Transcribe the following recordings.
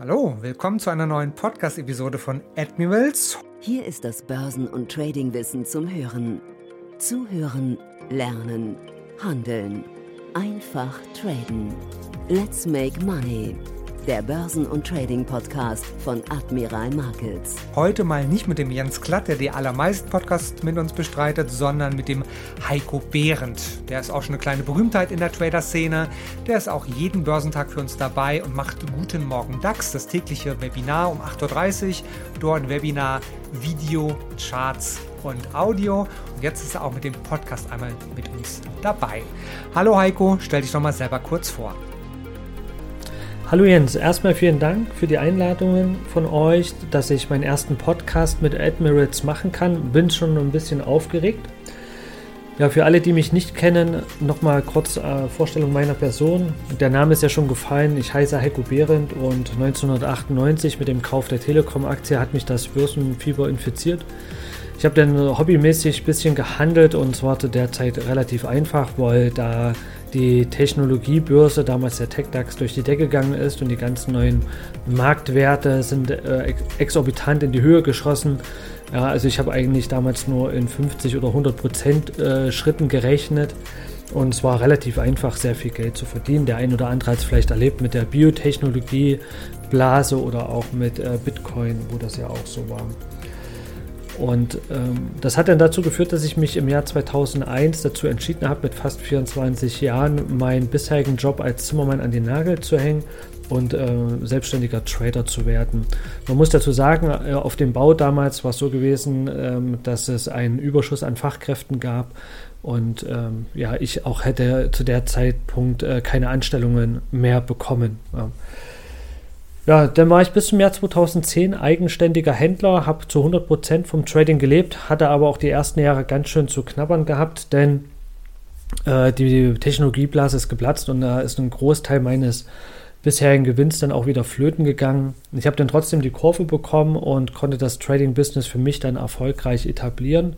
Hallo, willkommen zu einer neuen Podcast-Episode von Admirals. Hier ist das Börsen- und Tradingwissen zum Hören. Zuhören, lernen, handeln. Einfach traden. Let's make money der Börsen- und Trading-Podcast von Admiral Markets. Heute mal nicht mit dem Jens Klatt, der die allermeisten Podcasts mit uns bestreitet, sondern mit dem Heiko Behrendt. Der ist auch schon eine kleine Berühmtheit in der Trader-Szene. Der ist auch jeden Börsentag für uns dabei und macht Guten Morgen DAX, das tägliche Webinar um 8.30 Uhr. Dort Webinar, Video, Charts und Audio. Und jetzt ist er auch mit dem Podcast einmal mit uns dabei. Hallo Heiko, stell dich doch mal selber kurz vor. Hallo Jens, erstmal vielen Dank für die Einladungen von euch, dass ich meinen ersten Podcast mit Admirals machen kann. Bin schon ein bisschen aufgeregt. Ja, für alle, die mich nicht kennen, nochmal kurz äh, Vorstellung meiner Person. Der Name ist ja schon gefallen. Ich heiße Heiko Behrendt und 1998 mit dem Kauf der Telekom-Aktie hat mich das Börsenfieber infiziert. Ich habe dann hobbymäßig ein bisschen gehandelt und es war zu der Zeit relativ einfach, weil da die Technologiebörse, damals der TechDAX, durch die Decke gegangen ist und die ganzen neuen Marktwerte sind äh, exorbitant in die Höhe geschossen. Ja, also ich habe eigentlich damals nur in 50 oder 100 Prozent äh, Schritten gerechnet und es war relativ einfach, sehr viel Geld zu verdienen. Der ein oder andere hat es vielleicht erlebt mit der Biotechnologie, Blase oder auch mit äh, Bitcoin, wo das ja auch so war. Und ähm, das hat dann dazu geführt, dass ich mich im Jahr 2001 dazu entschieden habe, mit fast 24 Jahren meinen bisherigen Job als Zimmermann an den Nagel zu hängen und äh, selbstständiger Trader zu werden. Man muss dazu sagen, äh, auf dem Bau damals war es so gewesen, ähm, dass es einen Überschuss an Fachkräften gab und ähm, ja, ich auch hätte zu der Zeitpunkt äh, keine Anstellungen mehr bekommen. Ja. Ja, dann war ich bis zum Jahr 2010 eigenständiger Händler, habe zu 100% vom Trading gelebt, hatte aber auch die ersten Jahre ganz schön zu knabbern gehabt, denn äh, die Technologieblase ist geplatzt und da ist ein Großteil meines bisherigen Gewinns dann auch wieder flöten gegangen. Ich habe dann trotzdem die Kurve bekommen und konnte das Trading-Business für mich dann erfolgreich etablieren.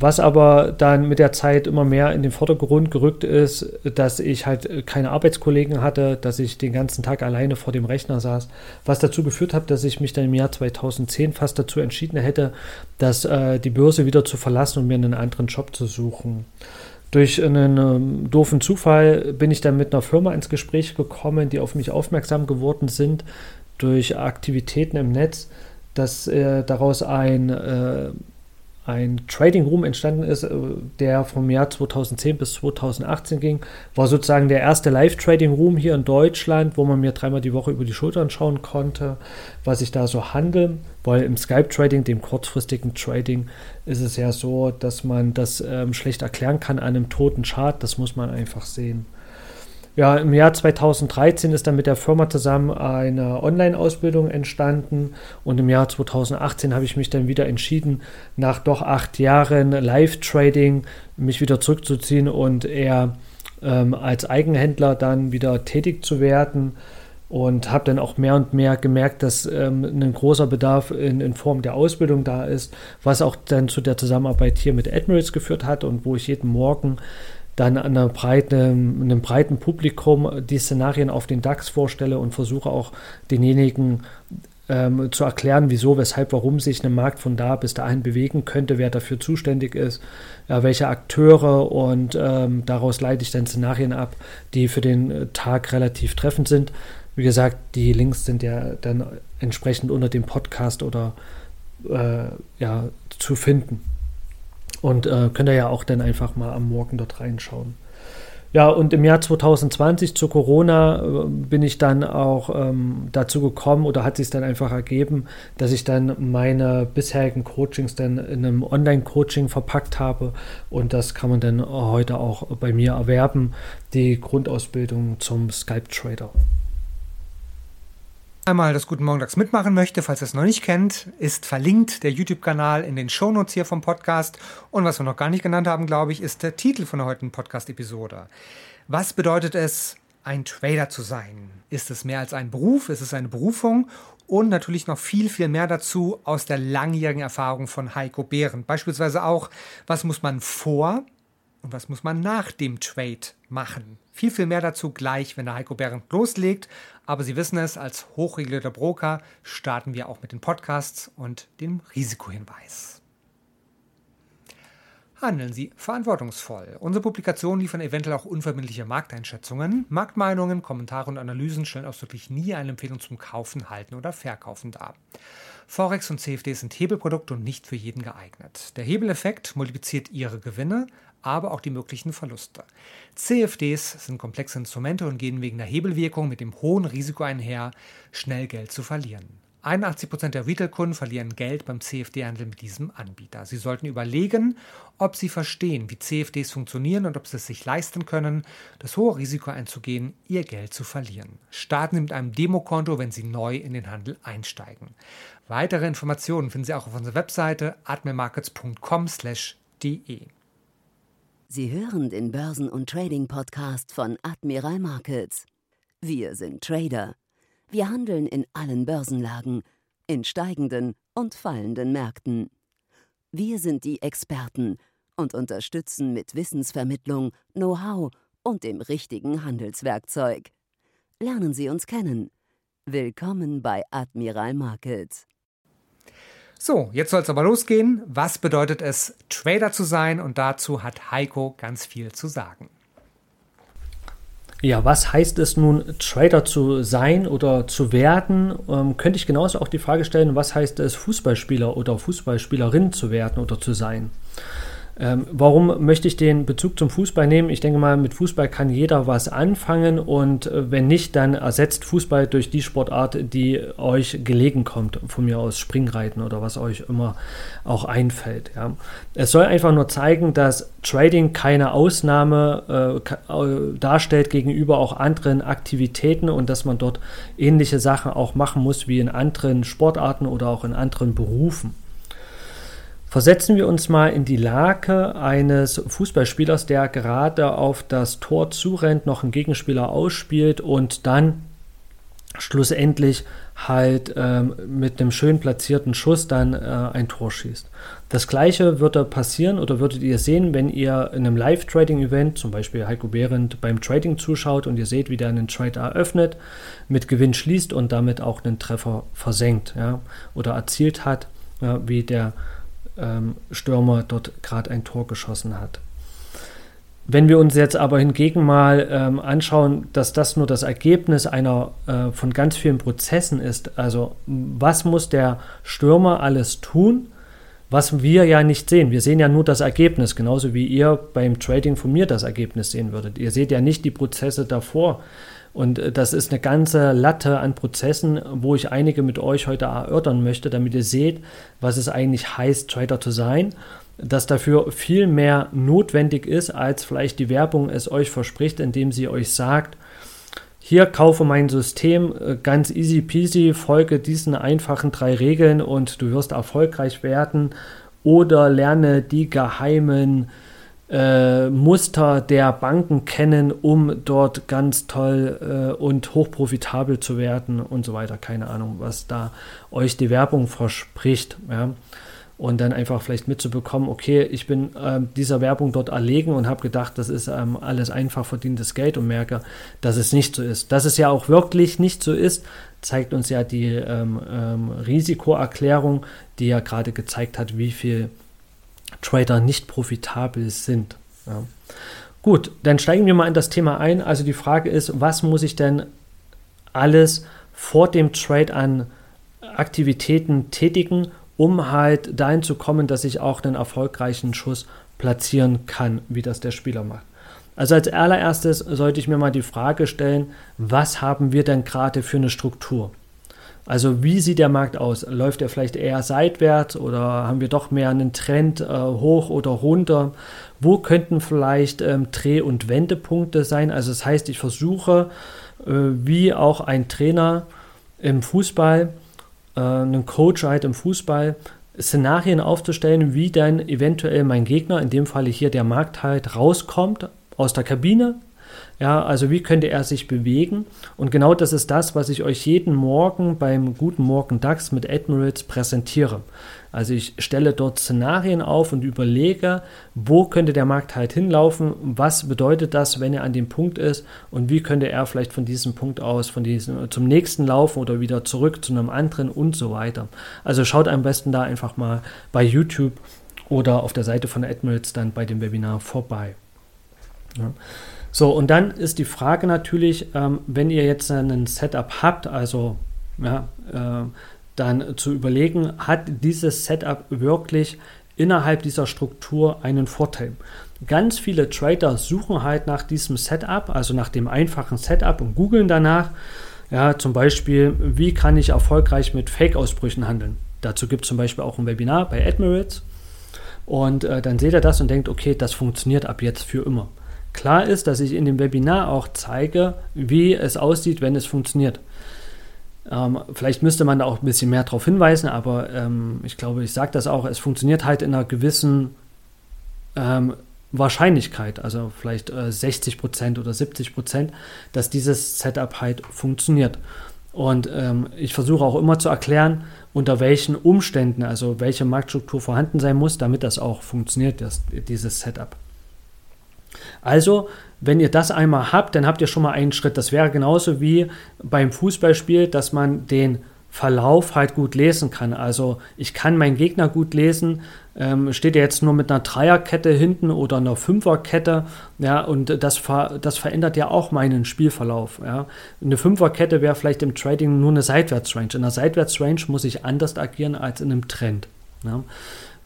Was aber dann mit der Zeit immer mehr in den Vordergrund gerückt ist, dass ich halt keine Arbeitskollegen hatte, dass ich den ganzen Tag alleine vor dem Rechner saß, was dazu geführt hat, dass ich mich dann im Jahr 2010 fast dazu entschieden hätte, dass äh, die Börse wieder zu verlassen und mir einen anderen Job zu suchen. Durch einen ähm, doofen Zufall bin ich dann mit einer Firma ins Gespräch gekommen, die auf mich aufmerksam geworden sind durch Aktivitäten im Netz, dass äh, daraus ein äh, ein Trading Room entstanden ist, äh, der vom Jahr 2010 bis 2018 ging. War sozusagen der erste Live-Trading Room hier in Deutschland, wo man mir dreimal die Woche über die Schultern schauen konnte, was ich da so handle. Weil im Skype-Trading, dem kurzfristigen Trading, ist es ja so, dass man das ähm, schlecht erklären kann an einem toten Chart. Das muss man einfach sehen. Ja, im Jahr 2013 ist dann mit der Firma zusammen eine Online-Ausbildung entstanden und im Jahr 2018 habe ich mich dann wieder entschieden, nach doch acht Jahren Live-Trading mich wieder zurückzuziehen und eher ähm, als Eigenhändler dann wieder tätig zu werden und habe dann auch mehr und mehr gemerkt, dass ähm, ein großer Bedarf in, in, Form der Ausbildung da ist, was auch dann zu der Zusammenarbeit hier mit Admirals geführt hat und wo ich jeden Morgen dann einer breite, einem breiten Publikum die Szenarien auf den DAX vorstelle und versuche auch denjenigen ähm, zu erklären, wieso, weshalb, warum sich ein Markt von da bis dahin bewegen könnte, wer dafür zuständig ist, ja, welche Akteure und ähm, daraus leite ich dann Szenarien ab, die für den Tag relativ treffend sind. Wie gesagt, die Links sind ja dann entsprechend unter dem Podcast oder äh, ja, zu finden. Und äh, könnt ihr ja auch dann einfach mal am Morgen dort reinschauen. Ja, und im Jahr 2020 zu Corona äh, bin ich dann auch ähm, dazu gekommen oder hat sich dann einfach ergeben, dass ich dann meine bisherigen Coachings dann in einem Online-Coaching verpackt habe und das kann man dann heute auch bei mir erwerben, die Grundausbildung zum Skype-Trader einmal das Guten Morgen mitmachen möchte, falls ihr es noch nicht kennt, ist verlinkt der YouTube-Kanal in den Shownotes hier vom Podcast. Und was wir noch gar nicht genannt haben, glaube ich, ist der Titel von der heutigen Podcast-Episode. Was bedeutet es, ein Trader zu sein? Ist es mehr als ein Beruf? Ist es eine Berufung? Und natürlich noch viel, viel mehr dazu aus der langjährigen Erfahrung von Heiko Behren. Beispielsweise auch, was muss man vor und was muss man nach dem Trade machen. Viel, viel mehr dazu gleich, wenn der Heiko Behrendt loslegt. Aber Sie wissen es, als hochregulierter Broker starten wir auch mit den Podcasts und dem Risikohinweis. Handeln Sie verantwortungsvoll. Unsere Publikationen liefern eventuell auch unverbindliche Markteinschätzungen. Marktmeinungen, Kommentare und Analysen stellen ausdrücklich nie eine Empfehlung zum Kaufen, Halten oder Verkaufen dar. Forex und CFD sind Hebelprodukte und nicht für jeden geeignet. Der Hebeleffekt multipliziert Ihre Gewinne, aber auch die möglichen Verluste. CFDs sind komplexe Instrumente und gehen wegen der Hebelwirkung mit dem hohen Risiko einher, schnell Geld zu verlieren. 81% der Retail-Kunden verlieren Geld beim CFD-Handel mit diesem Anbieter. Sie sollten überlegen, ob sie verstehen, wie CFDs funktionieren und ob sie es sich leisten können, das hohe Risiko einzugehen, ihr Geld zu verlieren. Starten Sie mit einem Demokonto, wenn Sie neu in den Handel einsteigen. Weitere Informationen finden Sie auch auf unserer Webseite admirmarkets.com/de. Sie hören den Börsen- und Trading-Podcast von Admiral Markets. Wir sind Trader. Wir handeln in allen Börsenlagen, in steigenden und fallenden Märkten. Wir sind die Experten und unterstützen mit Wissensvermittlung, Know-how und dem richtigen Handelswerkzeug. Lernen Sie uns kennen. Willkommen bei Admiral Markets. So, jetzt soll es aber losgehen. Was bedeutet es, Trader zu sein? Und dazu hat Heiko ganz viel zu sagen. Ja, was heißt es nun, Trader zu sein oder zu werden? Ähm, könnte ich genauso auch die Frage stellen, was heißt es, Fußballspieler oder Fußballspielerin zu werden oder zu sein? Ähm, warum möchte ich den Bezug zum Fußball nehmen? Ich denke mal, mit Fußball kann jeder was anfangen und äh, wenn nicht, dann ersetzt Fußball durch die Sportart, die euch gelegen kommt. Von mir aus Springreiten oder was euch immer auch einfällt. Ja. Es soll einfach nur zeigen, dass Trading keine Ausnahme äh, äh, darstellt gegenüber auch anderen Aktivitäten und dass man dort ähnliche Sachen auch machen muss wie in anderen Sportarten oder auch in anderen Berufen. Versetzen wir uns mal in die Lage eines Fußballspielers, der gerade auf das Tor zurennt, noch einen Gegenspieler ausspielt und dann schlussendlich halt ähm, mit einem schön platzierten Schuss dann äh, ein Tor schießt. Das gleiche würde passieren oder würdet ihr sehen, wenn ihr in einem Live-Trading-Event, zum Beispiel Heiko Behrendt beim Trading zuschaut und ihr seht, wie der einen Trade eröffnet, mit Gewinn schließt und damit auch einen Treffer versenkt ja, oder erzielt hat, ja, wie der ähm, Stürmer dort gerade ein Tor geschossen hat. Wenn wir uns jetzt aber hingegen mal ähm, anschauen, dass das nur das Ergebnis einer äh, von ganz vielen Prozessen ist, also was muss der Stürmer alles tun, was wir ja nicht sehen. Wir sehen ja nur das Ergebnis, genauso wie ihr beim Trading von mir das Ergebnis sehen würdet. Ihr seht ja nicht die Prozesse davor. Und äh, das ist eine ganze Latte an Prozessen, wo ich einige mit euch heute erörtern möchte, damit ihr seht, was es eigentlich heißt, Trader zu sein. Dass dafür viel mehr notwendig ist, als vielleicht die Werbung es euch verspricht, indem sie euch sagt, hier kaufe mein System äh, ganz easy peasy, folge diesen einfachen drei Regeln und du wirst erfolgreich werden oder lerne die geheimen äh, Muster der Banken kennen, um dort ganz toll äh, und hochprofitabel zu werden und so weiter. Keine Ahnung, was da euch die Werbung verspricht. Ja. Und dann einfach vielleicht mitzubekommen, okay, ich bin äh, dieser Werbung dort erlegen und habe gedacht, das ist ähm, alles einfach verdientes Geld und merke, dass es nicht so ist. Dass es ja auch wirklich nicht so ist, zeigt uns ja die ähm, ähm, Risikoerklärung, die ja gerade gezeigt hat, wie viel Trader nicht profitabel sind. Ja. Gut, dann steigen wir mal in das Thema ein. Also die Frage ist, was muss ich denn alles vor dem Trade an Aktivitäten tätigen, um halt dahin zu kommen, dass ich auch einen erfolgreichen Schuss platzieren kann, wie das der Spieler macht. Also als allererstes sollte ich mir mal die Frage stellen, was haben wir denn gerade für eine Struktur? Also wie sieht der Markt aus? Läuft er vielleicht eher seitwärts oder haben wir doch mehr einen Trend äh, hoch oder runter? Wo könnten vielleicht ähm, Dreh- und Wendepunkte sein? Also das heißt, ich versuche, äh, wie auch ein Trainer im Fußball, äh, ein Coach halt im Fußball, Szenarien aufzustellen, wie dann eventuell mein Gegner, in dem Falle hier der Markt halt, rauskommt aus der Kabine, Ja, also wie könnte er sich bewegen? Und genau das ist das, was ich euch jeden Morgen beim Guten Morgen DAX mit Admirals präsentiere. Also ich stelle dort Szenarien auf und überlege, wo könnte der Markt halt hinlaufen, was bedeutet das, wenn er an dem Punkt ist und wie könnte er vielleicht von diesem Punkt aus, von diesem zum nächsten laufen oder wieder zurück zu einem anderen und so weiter. Also schaut am besten da einfach mal bei YouTube oder auf der Seite von Admirals dann bei dem Webinar vorbei. Ja. So, und dann ist die Frage natürlich, ähm, wenn ihr jetzt ein Setup habt, also ja, äh, dann zu überlegen, hat dieses Setup wirklich innerhalb dieser Struktur einen Vorteil. Ganz viele Trader suchen halt nach diesem Setup, also nach dem einfachen Setup und googeln danach. Ja, zum Beispiel, wie kann ich erfolgreich mit Fake-Ausbrüchen handeln? Dazu gibt es zum Beispiel auch ein Webinar bei Admirals. Und äh, dann seht ihr das und denkt, okay, das funktioniert ab jetzt für immer. Klar ist, dass ich in dem Webinar auch zeige, wie es aussieht, wenn es funktioniert. Ähm, vielleicht müsste man da auch ein bisschen mehr darauf hinweisen, aber ähm, ich glaube, ich sage das auch, es funktioniert halt in einer gewissen ähm, Wahrscheinlichkeit, also vielleicht äh, 60% oder 70% dass dieses Setup halt funktioniert. Und ähm, ich versuche auch immer zu erklären, unter welchen Umständen, also welche Marktstruktur vorhanden sein muss, damit das auch funktioniert, das, dieses Setup. Also, wenn ihr das einmal habt, dann habt ihr schon mal einen Schritt. Das wäre genauso wie beim Fußballspiel, dass man den Verlauf halt gut lesen kann. Also ich kann meinen Gegner gut lesen. Ähm, steht er jetzt nur mit einer Dreierkette hinten oder einer Fünferkette, ja, und das, ver das verändert ja auch meinen Spielverlauf. Ja. Eine Fünferkette wäre vielleicht im Trading nur eine Seitwärtsrange. In einer Seitwärtsrange muss ich anders agieren als in einem Trend. Ja.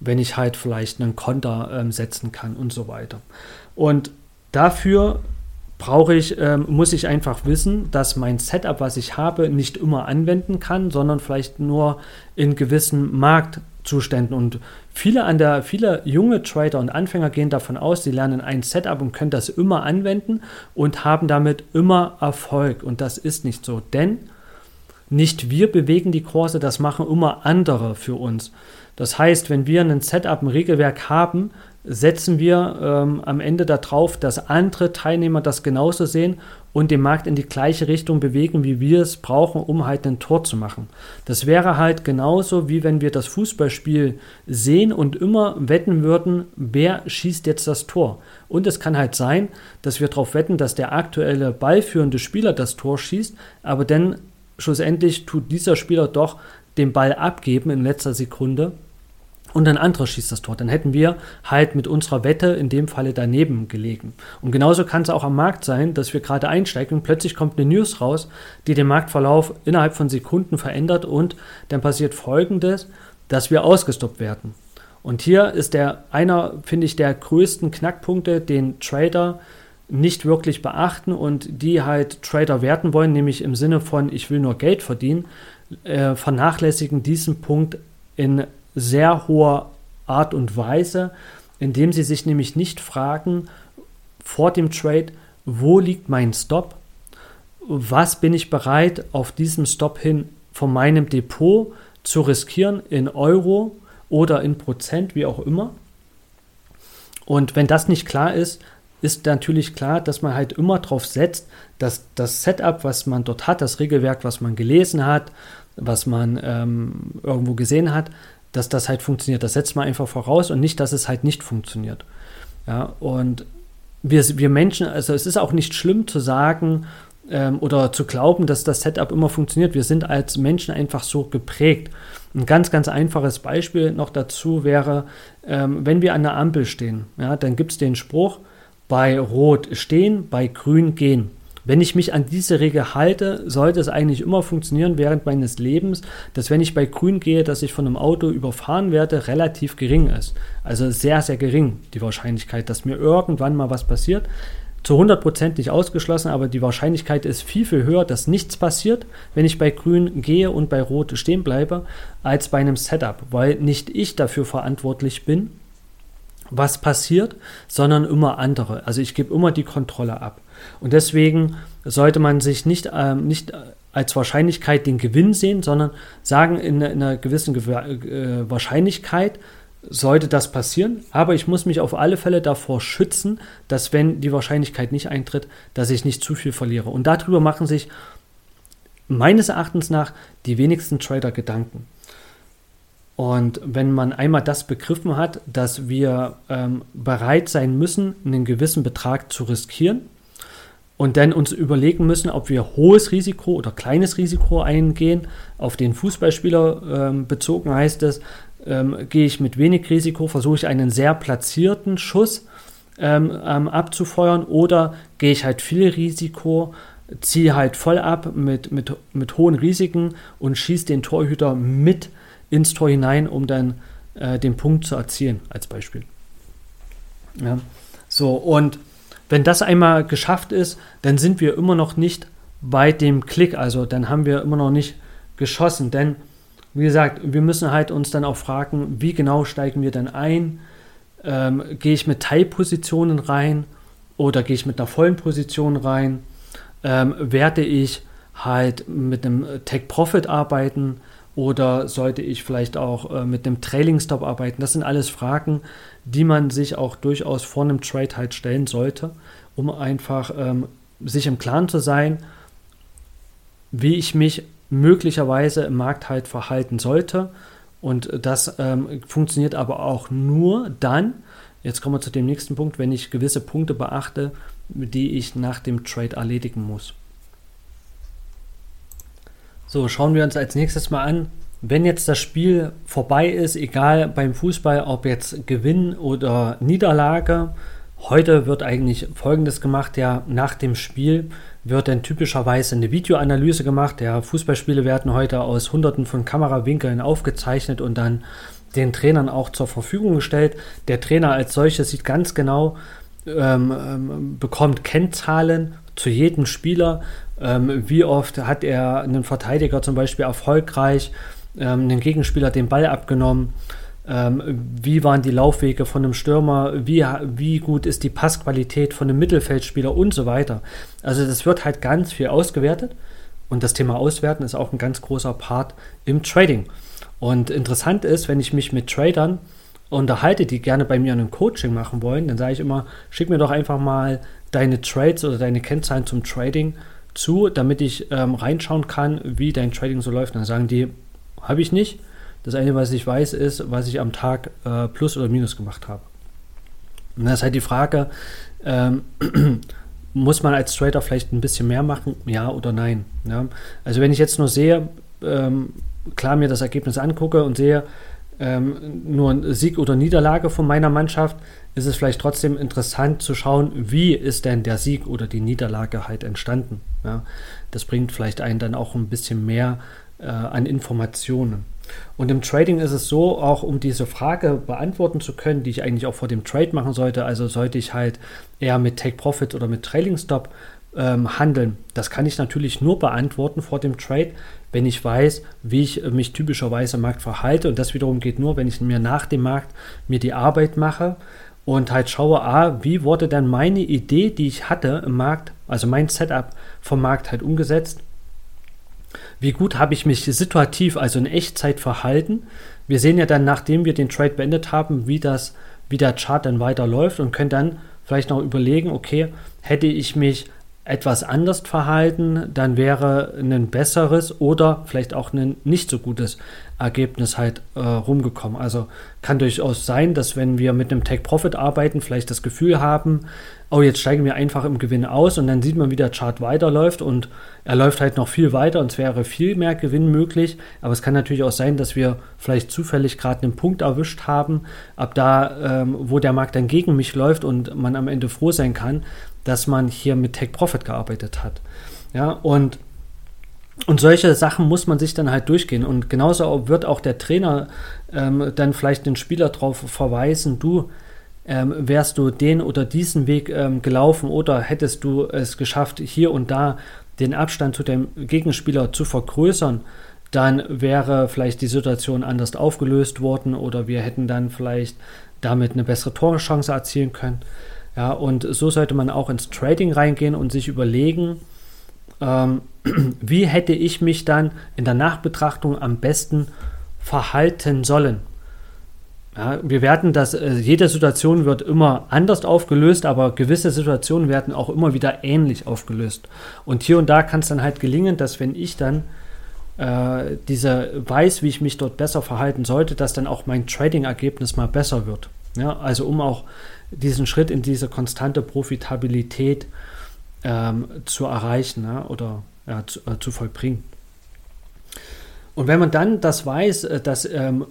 Wenn ich halt vielleicht einen Konter ähm, setzen kann und so weiter. Und Dafür brauche ich, ähm, muss ich einfach wissen, dass mein Setup, was ich habe, nicht immer anwenden kann, sondern vielleicht nur in gewissen Marktzuständen. Und viele an der, viele junge Trader und Anfänger gehen davon aus, sie lernen ein Setup und können das immer anwenden und haben damit immer Erfolg. Und das ist nicht so, denn nicht wir bewegen die Kurse, das machen immer andere für uns. Das heißt, wenn wir ein Setup, ein Regelwerk haben, setzen wir ähm, am Ende darauf, dass andere Teilnehmer das genauso sehen und den Markt in die gleiche Richtung bewegen, wie wir es brauchen, um halt ein Tor zu machen. Das wäre halt genauso, wie wenn wir das Fußballspiel sehen und immer wetten würden, wer schießt jetzt das Tor. Und es kann halt sein, dass wir darauf wetten, dass der aktuelle ballführende Spieler das Tor schießt, aber dann schlussendlich tut dieser Spieler doch den Ball abgeben in letzter Sekunde und ein anderer schießt das Tor. Dann hätten wir halt mit unserer Wette in dem Falle daneben gelegen. Und genauso kann es auch am Markt sein, dass wir gerade einsteigen und plötzlich kommt eine News raus, die den Marktverlauf innerhalb von Sekunden verändert und dann passiert Folgendes, dass wir ausgestoppt werden. Und hier ist der einer, finde ich, der größten Knackpunkte, den Trader nicht wirklich beachten und die halt Trader werten wollen, nämlich im Sinne von, ich will nur Geld verdienen, äh, vernachlässigen diesen Punkt in sehr hoher Art und Weise, indem sie sich nämlich nicht fragen vor dem Trade, wo liegt mein Stop? Was bin ich bereit auf diesem Stop hin von meinem Depot zu riskieren in Euro oder in Prozent, wie auch immer? Und wenn das nicht klar ist, ist natürlich klar, dass man halt immer darauf setzt, dass das Setup, was man dort hat, das Regelwerk, was man gelesen hat, was man ähm, irgendwo gesehen hat, dass das halt funktioniert. Das setzt man einfach voraus und nicht, dass es halt nicht funktioniert. Ja, und wir, wir Menschen, also es ist auch nicht schlimm zu sagen ähm, oder zu glauben, dass das Setup immer funktioniert. Wir sind als Menschen einfach so geprägt. Ein ganz, ganz einfaches Beispiel noch dazu wäre, ähm, wenn wir an der Ampel stehen, ja, dann gibt es den Spruch, bei Rot stehen, bei Grün gehen. Wenn ich mich an diese Regel halte, sollte es eigentlich immer funktionieren während meines Lebens, dass wenn ich bei Grün gehe, dass ich von einem Auto überfahren werde, relativ gering ist. Also sehr, sehr gering die Wahrscheinlichkeit, dass mir irgendwann mal was passiert. Zu 100% nicht ausgeschlossen, aber die Wahrscheinlichkeit ist viel, viel höher, dass nichts passiert, wenn ich bei Grün gehe und bei Rot stehen bleibe, als bei einem Setup, weil nicht ich dafür verantwortlich bin, was passiert, sondern immer andere. Also ich gebe immer die Kontrolle ab. Und deswegen sollte man sich nicht, ähm, nicht als Wahrscheinlichkeit den Gewinn sehen, sondern sagen in, in einer gewissen Gew äh, Wahrscheinlichkeit sollte das passieren, aber ich muss mich auf alle Fälle davor schützen, dass wenn die Wahrscheinlichkeit nicht eintritt, dass ich nicht zu viel verliere. Und darüber machen sich meines Erachtens nach die wenigsten Trader Gedanken. Und wenn man einmal das begriffen hat, dass wir ähm, bereit sein müssen, einen gewissen Betrag zu riskieren und dann uns überlegen müssen, ob wir hohes Risiko oder kleines Risiko eingehen, auf den Fußballspieler ähm, bezogen heißt es, ähm, gehe ich mit wenig Risiko, versuche ich einen sehr platzierten Schuss ähm, ähm, abzufeuern oder gehe ich halt viel Risiko, ziehe halt voll ab mit, mit, mit hohen Risiken und schieße den Torhüter mit ins Tor hinein, um dann äh, den Punkt zu erzielen, als Beispiel. Ja. So, und wenn das einmal geschafft ist, dann sind wir immer noch nicht bei dem Klick, also dann haben wir immer noch nicht geschossen, denn wie gesagt, wir müssen halt uns dann auch fragen, wie genau steigen wir dann ein? Ähm, gehe ich mit Teilpositionen rein oder gehe ich mit einer vollen Position rein? Ähm, werde ich halt mit einem Take Profit arbeiten oder sollte ich vielleicht auch äh, mit einem Trailing Stop arbeiten? Das sind alles Fragen, die man sich auch durchaus vor einem Trade halt stellen sollte, um einfach ähm, sich im Klaren zu sein, wie ich mich möglicherweise im Markt halt verhalten sollte. Und das ähm, funktioniert aber auch nur dann, jetzt kommen wir zu dem nächsten Punkt, wenn ich gewisse Punkte beachte, die ich nach dem Trade erledigen muss. So, schauen wir uns als nächstes mal an, wenn jetzt das Spiel vorbei ist, egal beim Fußball, ob jetzt Gewinn oder Niederlage, heute wird eigentlich Folgendes gemacht, ja, nach dem Spiel wird dann typischerweise eine Videoanalyse gemacht. Ja, Fußballspiele werden heute aus hunderten von Kamerawinkeln aufgezeichnet und dann den Trainern auch zur Verfügung gestellt. Der Trainer als solches sieht ganz genau, ähm, ähm, bekommt Kennzahlen zu jedem Spieler. Ähm, wie oft hat er einen Verteidiger zum Beispiel erfolgreich, ähm, einen Gegenspieler den Ball abgenommen? Ähm, wie waren die Laufwege von einem Stürmer? Wie, wie gut ist die Passqualität von einem Mittelfeldspieler und so weiter? Also, das wird halt ganz viel ausgewertet. Und das Thema Auswerten ist auch ein ganz großer Part im Trading. Und interessant ist, wenn ich mich mit Tradern unterhalte, die gerne bei mir ein Coaching machen wollen, dann sage ich immer, schick mir doch einfach mal deine Trades oder deine Kennzahlen zum Trading zu, damit ich ähm, reinschauen kann, wie dein Trading so läuft. dann sagen die, habe ich nicht. Das eine, was ich weiß, ist, was ich am Tag äh, plus oder minus gemacht habe. Und das ist halt die Frage, ähm, muss man als Trader vielleicht ein bisschen mehr machen, ja oder nein? Ja? Also wenn ich jetzt nur sehe, ähm, klar mir das Ergebnis angucke und sehe, ähm, nur ein Sieg oder Niederlage von meiner Mannschaft, ist es vielleicht trotzdem interessant zu schauen, wie ist denn der Sieg oder die Niederlage halt entstanden. Ja? Das bringt vielleicht einen dann auch ein bisschen mehr äh, an Informationen. Und im Trading ist es so, auch um diese Frage beantworten zu können, die ich eigentlich auch vor dem Trade machen sollte, also sollte ich halt eher mit Take Profit oder mit Trailing Stop ähm, handeln. Das kann ich natürlich nur beantworten vor dem Trade, wenn ich weiß, wie ich mich typischerweise im Markt verhalte. Und das wiederum geht nur, wenn ich mir nach dem Markt mir die Arbeit mache und halt schaue, ah, wie wurde dann meine Idee, die ich hatte im Markt, also mein Setup vom Markt halt umgesetzt wie gut habe ich mich situativ, also in Echtzeit verhalten. Wir sehen ja dann, nachdem wir den Trade beendet haben, wie, das, wie der Chart dann weiterläuft und können dann vielleicht noch überlegen, okay, hätte ich mich etwas anders verhalten, dann wäre ein besseres oder vielleicht auch ein nicht so gutes Ergebnis halt äh, rumgekommen. Also kann durchaus sein, dass wenn wir mit einem Take Profit arbeiten, vielleicht das Gefühl haben, oh, jetzt steigen wir einfach im Gewinn aus und dann sieht man, wie der Chart weiterläuft und er läuft halt noch viel weiter und es wäre viel mehr Gewinn möglich. Aber es kann natürlich auch sein, dass wir vielleicht zufällig gerade einen Punkt erwischt haben, ab da, ähm, wo der Markt dann gegen mich läuft und man am Ende froh sein kann, dass man hier mit Take Profit gearbeitet hat. Ja, und und solche Sachen muss man sich dann halt durchgehen. Und genauso wird auch der Trainer ähm, dann vielleicht den Spieler darauf verweisen, du, ähm, wärst du den oder diesen Weg ähm, gelaufen oder hättest du es geschafft, hier und da den Abstand zu dem Gegenspieler zu vergrößern, dann wäre vielleicht die Situation anders aufgelöst worden oder wir hätten dann vielleicht damit eine bessere Torchance erzielen können. Ja, und so sollte man auch ins Trading reingehen und sich überlegen, ähm, wie hätte ich mich dann in der Nachbetrachtung am besten verhalten sollen. Ja, wir werden das, äh, jede Situation wird immer anders aufgelöst, aber gewisse Situationen werden auch immer wieder ähnlich aufgelöst. Und hier und da kann es dann halt gelingen, dass wenn ich dann äh, diese weiß, wie ich mich dort besser verhalten sollte, dass dann auch mein Trading-Ergebnis mal besser wird. Ja, also um auch diesen Schritt in diese konstante Profitabilität ähm, zu erreichen ja, oder ja, zu, äh, zu, vollbringen. Und wenn man dann das weiß, äh, dass, ähm,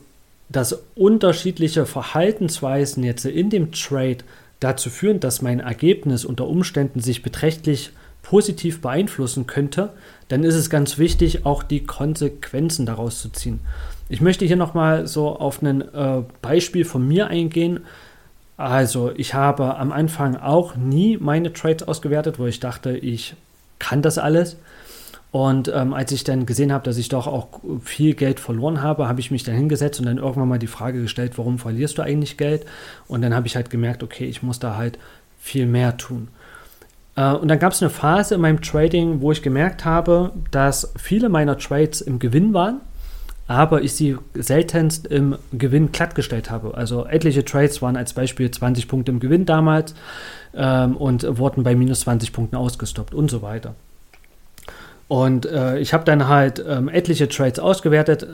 dass unterschiedliche Verhaltensweisen jetzt in dem Trade dazu führen, dass mein Ergebnis unter Umständen sich beträchtlich positiv beeinflussen könnte, dann ist es ganz wichtig, auch die Konsequenzen daraus zu ziehen. Ich möchte hier nochmal so auf ein äh, Beispiel von mir eingehen. Also ich habe am Anfang auch nie meine Trades ausgewertet, wo ich dachte, ich kann das alles. Und ähm, als ich dann gesehen habe, dass ich doch auch viel Geld verloren habe, habe ich mich dann hingesetzt und dann irgendwann mal die Frage gestellt, warum verlierst du eigentlich Geld? Und dann habe ich halt gemerkt, okay, ich muss da halt viel mehr tun. Äh, und dann gab es eine Phase in meinem Trading, wo ich gemerkt habe, dass viele meiner Trades im Gewinn waren, aber ich sie seltenst im Gewinn glattgestellt habe. Also etliche Trades waren als Beispiel 20 Punkte im Gewinn damals ähm, und wurden bei minus 20 Punkten ausgestoppt und so weiter. Und äh, ich habe dann halt ähm, etliche Trades ausgewertet, äh,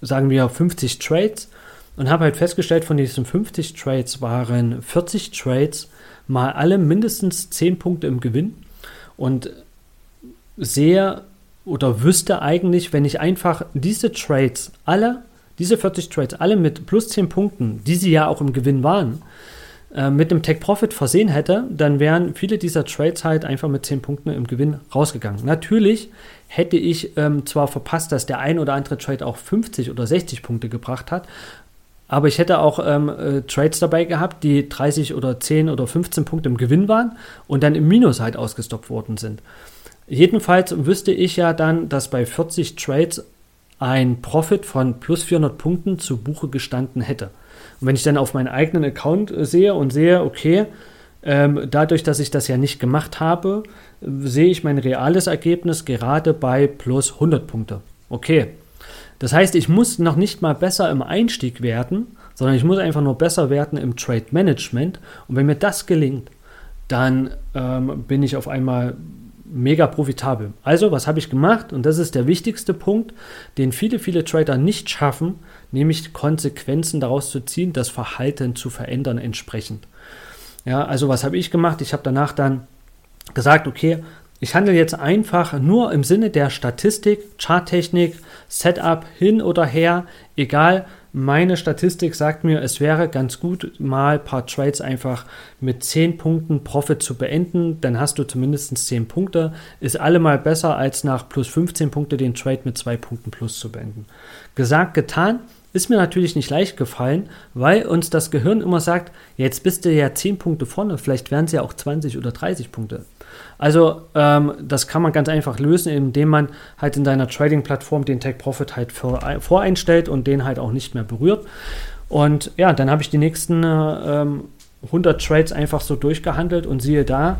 sagen wir 50 Trades, und habe halt festgestellt, von diesen 50 Trades waren 40 Trades mal alle mindestens 10 Punkte im Gewinn und sehe oder wüsste eigentlich, wenn ich einfach diese Trades alle, diese 40 Trades alle mit plus 10 Punkten, die sie ja auch im Gewinn waren, äh, mit dem Take Profit versehen hätte, dann wären viele dieser Trades halt einfach mit 10 Punkten im Gewinn rausgegangen. Natürlich hätte ich ähm, zwar verpasst, dass der ein oder andere Trade auch 50 oder 60 Punkte gebracht hat, aber ich hätte auch ähm, äh, Trades dabei gehabt, die 30 oder 10 oder 15 Punkte im Gewinn waren und dann im Minus halt ausgestoppt worden sind. Jedenfalls wüsste ich ja dann, dass bei 40 Trades ein Profit von plus 400 Punkten zu Buche gestanden hätte. Und wenn ich dann auf meinen eigenen Account äh, sehe und sehe, okay, ähm, dadurch, dass ich das ja nicht gemacht habe, sehe ich mein reales Ergebnis gerade bei plus 100 Punkte. Okay, das heißt, ich muss noch nicht mal besser im Einstieg werden, sondern ich muss einfach nur besser werden im Trade Management. Und wenn mir das gelingt, dann ähm, bin ich auf einmal mega profitabel. Also, was habe ich gemacht? Und das ist der wichtigste Punkt, den viele, viele Trader nicht schaffen, nämlich Konsequenzen daraus zu ziehen, das Verhalten zu verändern entsprechend. Ja, also was habe ich gemacht? Ich habe danach dann gesagt, okay, ich handle jetzt einfach nur im Sinne der Statistik, Charttechnik, Setup hin oder her, egal. Meine Statistik sagt mir, es wäre ganz gut, mal ein paar Trades einfach mit 10 Punkten Profit zu beenden. Dann hast du zumindest 10 Punkte. Ist allemal besser, als nach plus 15 Punkte den Trade mit 2 Punkten plus zu beenden. Gesagt, getan. Ist mir natürlich nicht leicht gefallen, weil uns das Gehirn immer sagt, jetzt bist du ja 10 Punkte vorne, vielleicht wären es ja auch 20 oder 30 Punkte. Also ähm, das kann man ganz einfach lösen, indem man halt in deiner Trading-Plattform den Take Profit halt vor, voreinstellt und den halt auch nicht mehr berührt. Und ja, dann habe ich die nächsten äh, 100 Trades einfach so durchgehandelt und siehe da,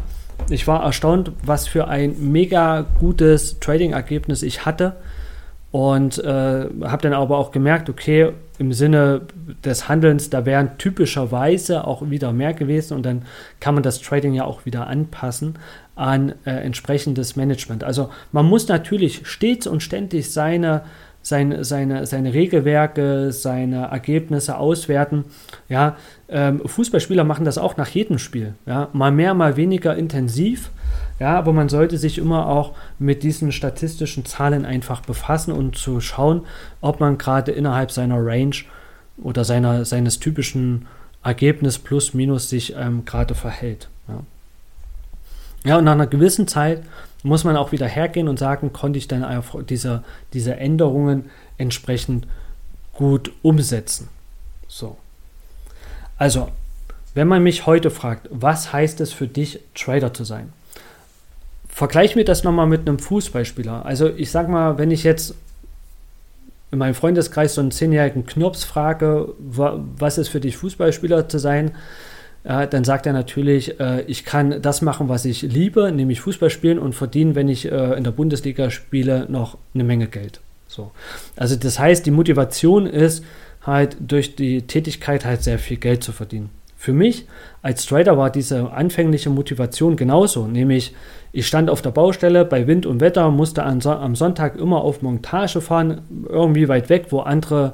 ich war erstaunt, was für ein mega gutes Trading-Ergebnis ich hatte. Und äh, habe dann aber auch gemerkt, okay, im Sinne des Handelns, da wären typischerweise auch wieder mehr gewesen und dann kann man das Trading ja auch wieder anpassen an äh, entsprechendes Management. Also man muss natürlich stets und ständig seine, seine, seine, seine Regelwerke, seine Ergebnisse auswerten. Ja, ähm, Fußballspieler machen das auch nach jedem Spiel. Ja, mal mehr, mal weniger intensiv. Ja, aber man sollte sich immer auch mit diesen statistischen Zahlen einfach befassen und zu schauen, ob man gerade innerhalb seiner Range oder seiner, seines typischen Ergebnis plus minus sich ähm, gerade verhält. Ja. Und nach einer gewissen Zeit muss man auch wieder hergehen und sagen, konnte ich dann diese, diese Änderungen entsprechend gut umsetzen. So. Also, wenn man mich heute fragt, was heißt es für dich, Trader zu sein? Vergleich mir das nochmal mit einem Fußballspieler. Also, ich sag mal, wenn ich jetzt in meinem Freundeskreis so einen zehnjährigen Knirps frage, was ist für dich Fußballspieler zu sein, äh, dann sagt er natürlich, äh, ich kann das machen, was ich liebe, nämlich Fußball spielen und verdienen, wenn ich äh, in der Bundesliga spiele, noch eine Menge Geld. So. Also das heißt, die Motivation ist halt durch die Tätigkeit halt sehr viel Geld zu verdienen. Für mich als Trader war diese anfängliche Motivation genauso, nämlich ich stand auf der Baustelle bei Wind und Wetter, musste am Sonntag immer auf Montage fahren, irgendwie weit weg, wo andere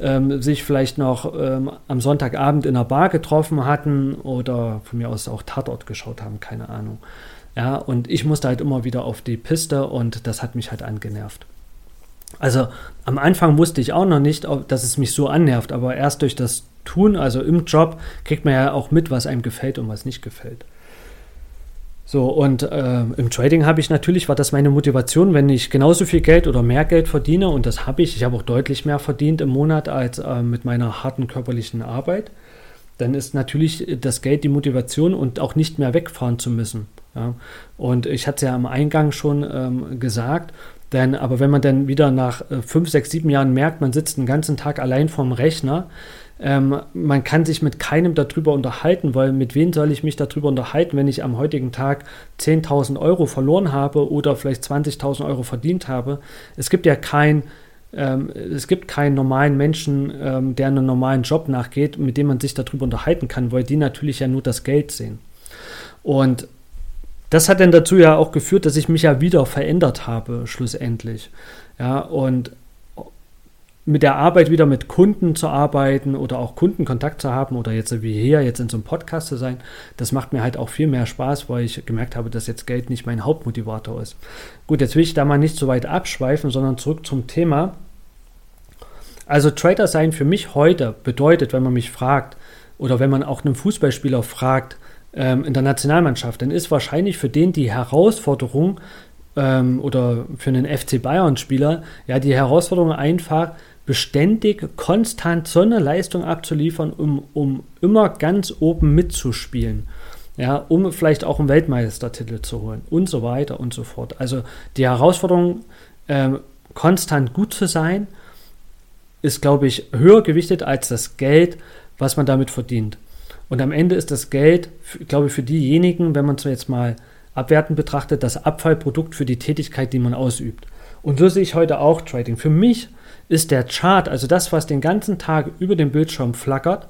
ähm, sich vielleicht noch ähm, am Sonntagabend in einer Bar getroffen hatten oder von mir aus auch Tatort geschaut haben, keine Ahnung. Ja, und ich musste halt immer wieder auf die Piste und das hat mich halt angenervt. Also am Anfang wusste ich auch noch nicht, dass es mich so annervt, aber erst durch das Tun, also im Job, kriegt man ja auch mit, was einem gefällt und was nicht gefällt. So, und äh, im Trading habe ich natürlich, war das meine Motivation, wenn ich genauso viel Geld oder mehr Geld verdiene, und das habe ich, ich habe auch deutlich mehr verdient im Monat als äh, mit meiner harten körperlichen Arbeit, dann ist natürlich das Geld die Motivation und auch nicht mehr wegfahren zu müssen. Ja? Und ich hatte es ja am Eingang schon ähm, gesagt, denn, aber wenn man dann wieder nach äh, fünf, sechs, sieben Jahren merkt, man sitzt den ganzen Tag allein vorm Rechner, ähm, man kann sich mit keinem darüber unterhalten, weil mit wem soll ich mich darüber unterhalten, wenn ich am heutigen Tag 10.000 Euro verloren habe oder vielleicht 20.000 Euro verdient habe. Es gibt ja kein, ähm, es gibt keinen normalen Menschen, ähm, der einen normalen Job nachgeht, mit dem man sich darüber unterhalten kann, weil die natürlich ja nur das Geld sehen. Und das hat dann dazu ja auch geführt, dass ich mich ja wieder verändert habe, schlussendlich. Ja, und mit der Arbeit wieder mit Kunden zu arbeiten oder auch Kundenkontakt zu haben oder jetzt wie hier, jetzt in so einem Podcast zu sein, das macht mir halt auch viel mehr Spaß, weil ich gemerkt habe, dass jetzt Geld nicht mein Hauptmotivator ist. Gut, jetzt will ich da mal nicht so weit abschweifen, sondern zurück zum Thema. Also Trader sein für mich heute bedeutet, wenn man mich fragt oder wenn man auch einen Fußballspieler fragt ähm, in der Nationalmannschaft, dann ist wahrscheinlich für den die Herausforderung ähm, oder für einen FC Bayern-Spieler ja die Herausforderung einfach, beständig, konstant so eine Leistung abzuliefern, um, um immer ganz oben mitzuspielen. Ja, um vielleicht auch einen Weltmeistertitel zu holen und so weiter und so fort. Also die Herausforderung, ähm, konstant gut zu sein, ist, glaube ich, höher gewichtet als das Geld, was man damit verdient. Und am Ende ist das Geld, glaube ich, für diejenigen, wenn man es jetzt mal abwertend betrachtet, das Abfallprodukt für die Tätigkeit, die man ausübt. Und so sehe ich heute auch Trading. Für mich ist der Chart, also das, was den ganzen Tag über dem Bildschirm flackert,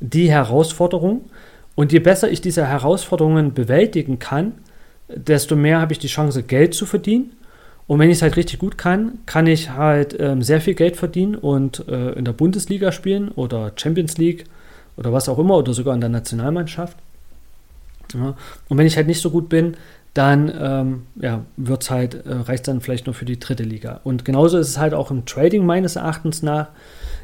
die Herausforderung. Und je besser ich diese Herausforderungen bewältigen kann, desto mehr habe ich die Chance, Geld zu verdienen. Und wenn ich es halt richtig gut kann, kann ich halt ähm, sehr viel Geld verdienen und äh, in der Bundesliga spielen oder Champions League oder was auch immer oder sogar in der Nationalmannschaft. Ja. Und wenn ich halt nicht so gut bin, dann ähm, ja, wird's halt, äh, reicht dann vielleicht nur für die dritte Liga. Und genauso ist es halt auch im Trading meines Erachtens nach.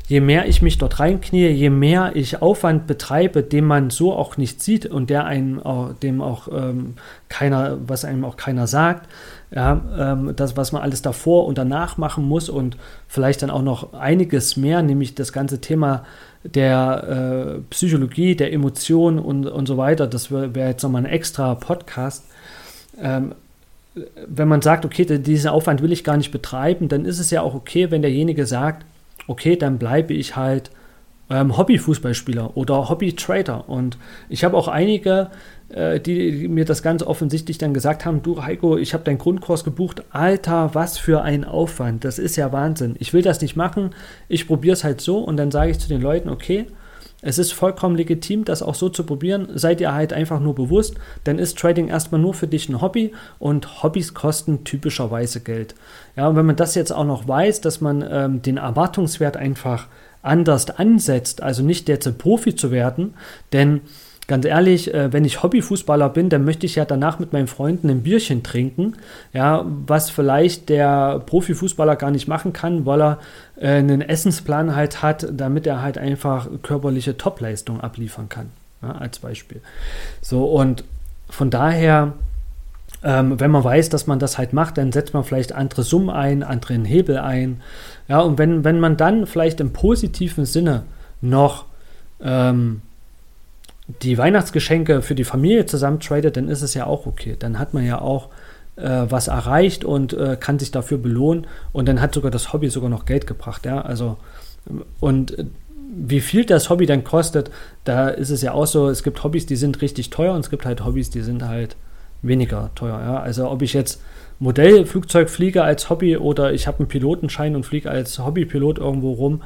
Je mehr ich mich dort reinknie, je mehr ich Aufwand betreibe, den man so auch nicht sieht und der einem auch, dem auch ähm, keiner, was einem auch keiner sagt, ja, ähm, das, was man alles davor und danach machen muss und vielleicht dann auch noch einiges mehr, nämlich das ganze Thema der äh, Psychologie, der Emotionen und, und so weiter. Das wäre wär jetzt nochmal ein extra Podcast ähm, wenn man sagt, okay, diesen Aufwand will ich gar nicht betreiben, dann ist es ja auch okay, wenn derjenige sagt, okay, dann bleibe ich halt ähm, Hobby-Fußballspieler oder Hobby-Trader. Und ich habe auch einige, äh, die mir das ganz offensichtlich dann gesagt haben, du Heiko, ich habe deinen Grundkurs gebucht, Alter, was für ein Aufwand, das ist ja Wahnsinn. Ich will das nicht machen, ich probiere es halt so und dann sage ich zu den Leuten, okay, es ist vollkommen legitim, das auch so zu probieren. Seid ihr halt einfach nur bewusst, dann ist Trading erstmal nur für dich ein Hobby und Hobbys kosten typischerweise Geld. Ja, und wenn man das jetzt auch noch weiß, dass man ähm, den Erwartungswert einfach anders ansetzt, also nicht jetzt Profi zu werden, denn ganz ehrlich, äh, wenn ich Hobbyfußballer bin, dann möchte ich ja danach mit meinen Freunden ein Bierchen trinken, ja, was vielleicht der Profifußballer gar nicht machen kann, weil er äh, einen Essensplan halt hat, damit er halt einfach körperliche Topleistung abliefern kann, ja, als Beispiel. So und von daher ähm, wenn man weiß, dass man das halt macht, dann setzt man vielleicht andere Summen ein, anderen Hebel ein. Ja, und wenn, wenn man dann vielleicht im positiven Sinne noch ähm, die Weihnachtsgeschenke für die Familie zusammen tradet, dann ist es ja auch okay. Dann hat man ja auch äh, was erreicht und äh, kann sich dafür belohnen und dann hat sogar das Hobby sogar noch Geld gebracht. Ja, also und äh, wie viel das Hobby dann kostet, da ist es ja auch so, es gibt Hobbys, die sind richtig teuer und es gibt halt Hobbys, die sind halt weniger teuer. Ja? Also ob ich jetzt Modellflugzeug fliege als Hobby oder ich habe einen Pilotenschein und fliege als Hobbypilot irgendwo rum,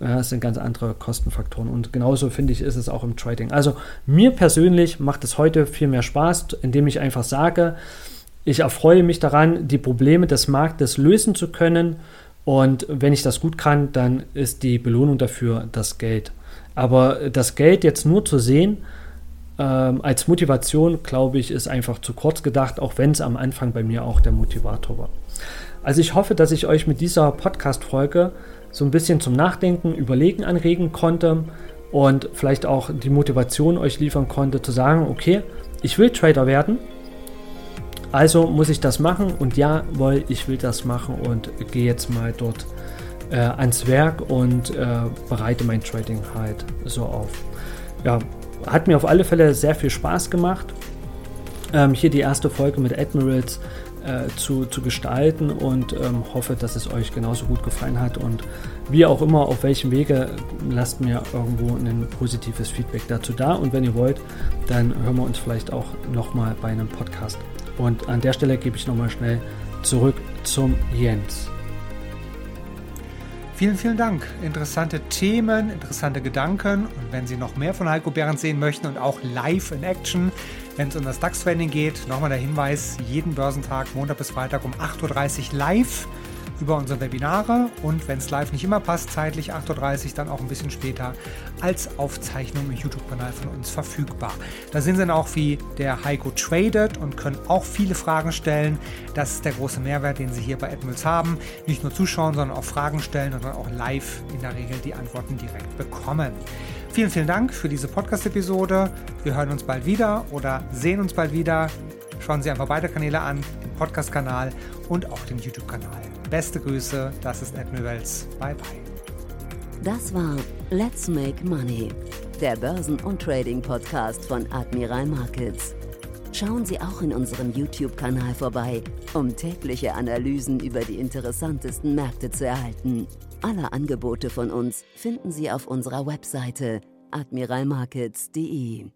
Ja, das sind ganz andere Kostenfaktoren. Und genauso finde ich, ist es auch im Trading. Also mir persönlich macht es heute viel mehr Spaß, indem ich einfach sage, ich erfreue mich daran, die Probleme des Marktes lösen zu können. Und wenn ich das gut kann, dann ist die Belohnung dafür das Geld. Aber das Geld jetzt nur zu sehen, ähm, als Motivation, glaube ich, ist einfach zu kurz gedacht, auch wenn es am Anfang bei mir auch der Motivator war. Also ich hoffe, dass ich euch mit dieser Podcast-Folge so ein bisschen zum Nachdenken, Überlegen anregen konnte und vielleicht auch die Motivation euch liefern konnte, zu sagen, okay, ich will Trader werden, also muss ich das machen und ja, weil ich will das machen und gehe jetzt mal dort äh, ans Werk und äh, bereite mein Trading halt so auf. Ja, hat mir auf alle Fälle sehr viel Spaß gemacht, ähm, hier die erste Folge mit Admirals äh, zu, zu gestalten und ähm, hoffe, dass es euch genauso gut gefallen hat. Und wie auch immer, auf welchem Wege, lasst mir irgendwo ein positives Feedback dazu da. Und wenn ihr wollt, dann hören wir uns vielleicht auch nochmal bei einem Podcast. Und an der Stelle gebe ich nochmal schnell zurück zum Jens. Vielen, vielen Dank. Interessante Themen, interessante Gedanken. Und wenn Sie noch mehr von Heiko Behrens sehen möchten und auch live in Action, wenn es um das DAX-Training geht, nochmal der Hinweis, jeden Börsentag, Montag bis Freitag um 8.30 Uhr live über unsere Webinare und wenn es live nicht immer passt, zeitlich 8.30 Uhr, dann auch ein bisschen später als Aufzeichnung im YouTube-Kanal von uns verfügbar. Da sehen Sie dann auch, wie der Heiko tradet und können auch viele Fragen stellen. Das ist der große Mehrwert, den Sie hier bei Admirals haben. Nicht nur zuschauen, sondern auch Fragen stellen und dann auch live in der Regel die Antworten direkt bekommen. Vielen, vielen Dank für diese Podcast-Episode. Wir hören uns bald wieder oder sehen uns bald wieder. Schauen Sie einfach beide Kanäle an, den Podcast-Kanal und auch den YouTube-Kanal. Beste Grüße, das ist Admirals. Bye bye. Das war Let's Make Money, der Börsen- und Trading-Podcast von Admiral Markets. Schauen Sie auch in unserem YouTube-Kanal vorbei, um tägliche Analysen über die interessantesten Märkte zu erhalten. Alle Angebote von uns finden Sie auf unserer Webseite admiralmarkets.de.